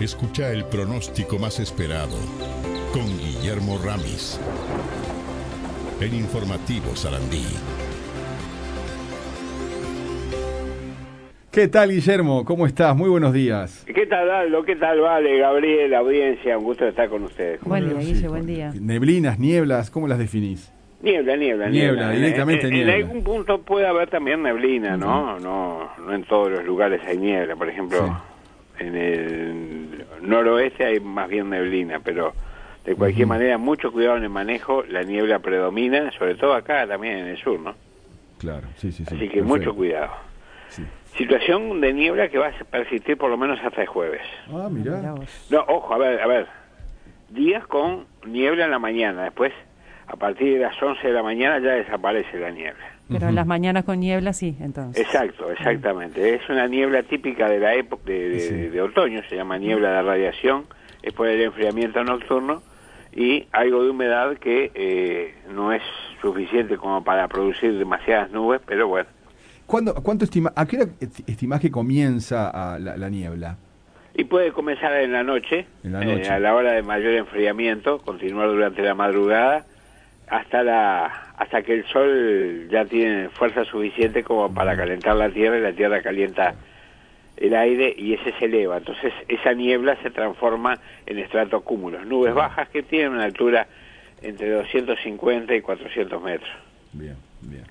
Escucha el pronóstico más esperado con Guillermo Ramis. En Informativo Sarandí. ¿Qué tal, Guillermo? ¿Cómo estás? Muy buenos días. ¿Qué tal, Aldo? ¿Qué tal, Vale, Gabriel, audiencia? Un gusto estar con ustedes. Buen día, Guille, buen día. Neblinas, nieblas, ¿cómo las definís? Niebla, niebla, Niebla, niebla. directamente en, niebla. En algún punto puede haber también neblina, ¿no? No, no en todos los lugares hay niebla. Por ejemplo, en el noroeste hay más bien neblina, pero de cualquier manera, mucho cuidado en el manejo. La niebla predomina, sobre todo acá también en el sur, ¿no? Claro, sí, sí, sí. Así que perfecto. mucho cuidado. Sí. Situación de niebla que va a persistir por lo menos hasta el jueves. Ah, Mirá. No, ojo, a ver, a ver. Días con niebla en la mañana, después a partir de las 11 de la mañana ya desaparece la niebla. Pero en las mañanas con niebla sí, entonces. Exacto, exactamente. Es una niebla típica de la época de, de- Sí. de otoño, se llama niebla de radiación, es por el enfriamiento nocturno y algo de humedad que eh, no es suficiente como para producir demasiadas nubes, pero bueno. ¿Cuándo, ¿Cuánto estima, ¿A qué hora esti- estimás que comienza ah, la, la niebla? Y puede comenzar en la noche, En la eh, noche. a la hora de mayor enfriamiento, continuar durante la madrugada hasta la hasta que el sol ya tiene fuerza suficiente como para calentar la tierra y la tierra calienta el aire y ese se eleva. Entonces esa niebla se transforma en estratocúmulos, nubes bajas que tienen una altura entre 250 y 400 metros. Bien, bien.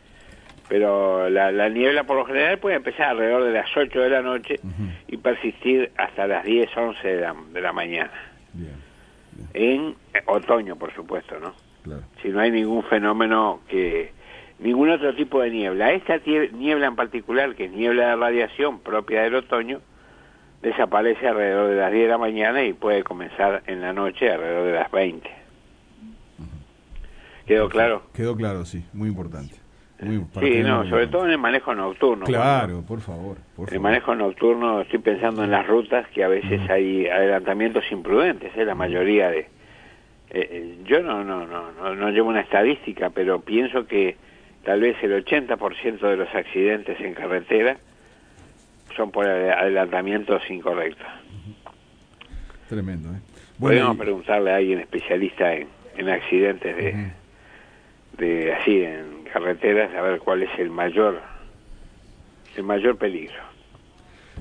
Pero la, la niebla por lo general puede empezar alrededor de las 8 de la noche y persistir hasta las 10, 11 de la, de la mañana. Bien, En otoño, por supuesto, ¿no? Claro. Si no hay ningún fenómeno que... Ningún otro tipo de niebla. Esta niebla en particular, que es niebla de radiación propia del otoño, desaparece alrededor de las 10 de la mañana y puede comenzar en la noche alrededor de las 20. ¿Quedó claro? Quedó claro, sí. Muy importante. Muy, Sí, no, sobre todo en el manejo nocturno. Claro, por favor. Por En el favor. manejo nocturno estoy pensando en las rutas que a veces hay adelantamientos imprudentes, ¿eh? la mayoría de... eh, eh, yo no, no, no, no, no llevo una estadística, pero pienso que tal vez el 80% de los accidentes en carretera son por ade- adelantamientos incorrectos. Tremendo, ¿eh? Podríamos y- preguntarle a alguien especialista en, en accidentes de, de así en carreteras a ver cuál es el mayor el mayor peligro.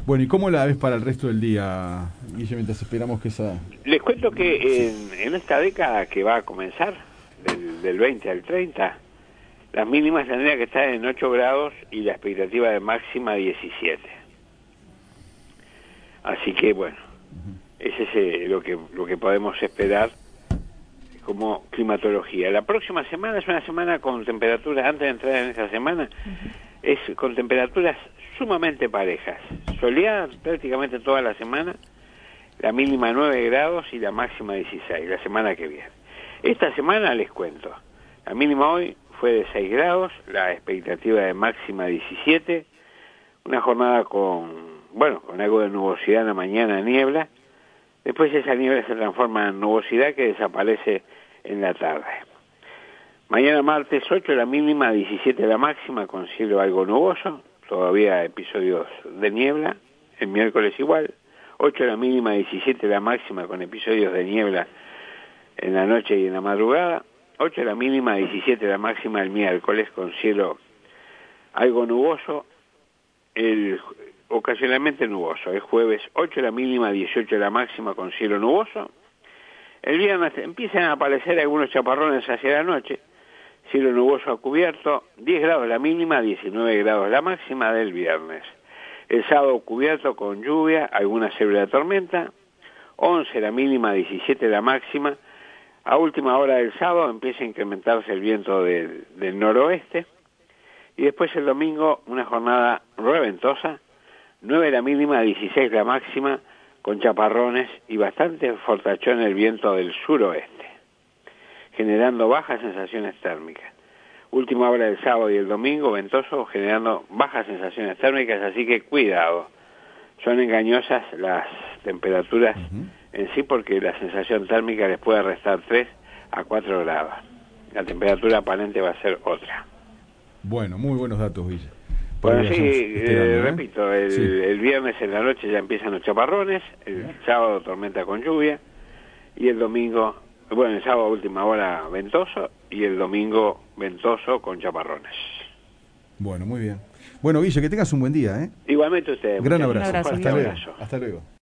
Bueno, ¿y cómo la ves para el resto del día, Guille, mientras esperamos que esa... Les cuento que en, en esta década que va a comenzar, del, del 20 al 30, las mínimas tendrían que estar en 8 grados y la expectativa de máxima 17. Así que bueno, ese es eh, lo que lo que podemos esperar como climatología. La próxima semana es una semana con temperaturas, antes de entrar en esa semana, es con temperaturas sumamente parejas, soleadas prácticamente toda la semana, la mínima 9 grados y la máxima 16, la semana que viene. Esta semana les cuento, la mínima hoy fue de 6 grados, la expectativa de máxima 17, una jornada con, bueno, con algo de nubosidad en la mañana, niebla, después esa niebla se transforma en nubosidad que desaparece en la tarde. Mañana martes 8 la mínima, 17 la máxima, con cielo algo nuboso, todavía episodios de niebla, el miércoles igual, 8 la mínima, 17 la máxima, con episodios de niebla en la noche y en la madrugada, 8 la mínima, 17 la máxima el miércoles, con cielo algo nuboso, el ocasionalmente nuboso, el jueves 8 la mínima, 18 la máxima, con cielo nuboso, el viernes empiezan a aparecer algunos chaparrones hacia la noche, cielo nuboso a cubierto, 10 grados la mínima, 19 grados la máxima del viernes. El sábado cubierto con lluvia, alguna severa tormenta, 11 la mínima, 17 la máxima. A última hora del sábado empieza a incrementarse el viento del, del noroeste. Y después el domingo una jornada reventosa, 9 la mínima, 16 la máxima, con chaparrones y bastante fortachón el viento del suroeste, generando bajas sensaciones térmicas. Última hora del sábado y el domingo, ventoso, generando bajas sensaciones térmicas, así que cuidado. Son engañosas las temperaturas en sí porque la sensación térmica les puede restar 3 a 4 grados. La temperatura aparente va a ser otra. Bueno, muy buenos datos, Guille. Bueno, sí, vayamos eh, ¿eh? repito, el, Sí. el viernes en la noche ya empiezan los chaparrones, el sábado tormenta con lluvia y el domingo, bueno, el sábado última hora ventoso y el domingo ventoso con chaparrones. Bueno, muy bien. Bueno, Guille, que tengas un buen día, ¿eh? Igualmente ustedes. Gran abrazo. abrazo, Hasta luego. Hasta luego.